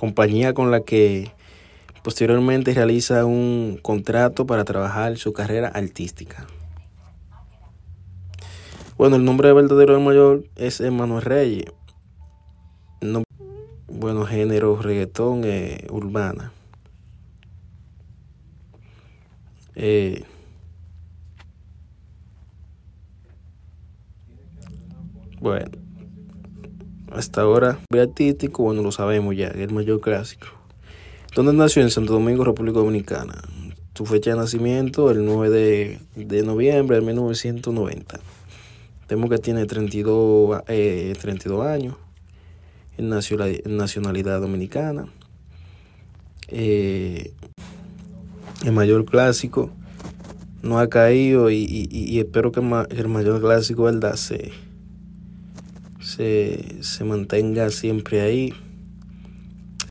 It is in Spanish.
compañía con la que posteriormente realiza un contrato para trabajar su carrera artística. Bueno, el nombre verdadero del mayor es Emmanuel Reyes. bueno, género reggaetón eh, urbana. Eh, bueno, hasta ahora, artístico, bueno, lo sabemos ya, el mayor clásico. ¿Dónde nació? En Santo Domingo, República Dominicana. Su fecha de nacimiento, el 9 de, de noviembre de 1990. Temo que tiene 32, eh, 32 años, en nacionalidad dominicana. Eh, el mayor clásico no ha caído y, espero que el mayor clásico, ¿verdad? Se, se, se mantenga siempre ahí.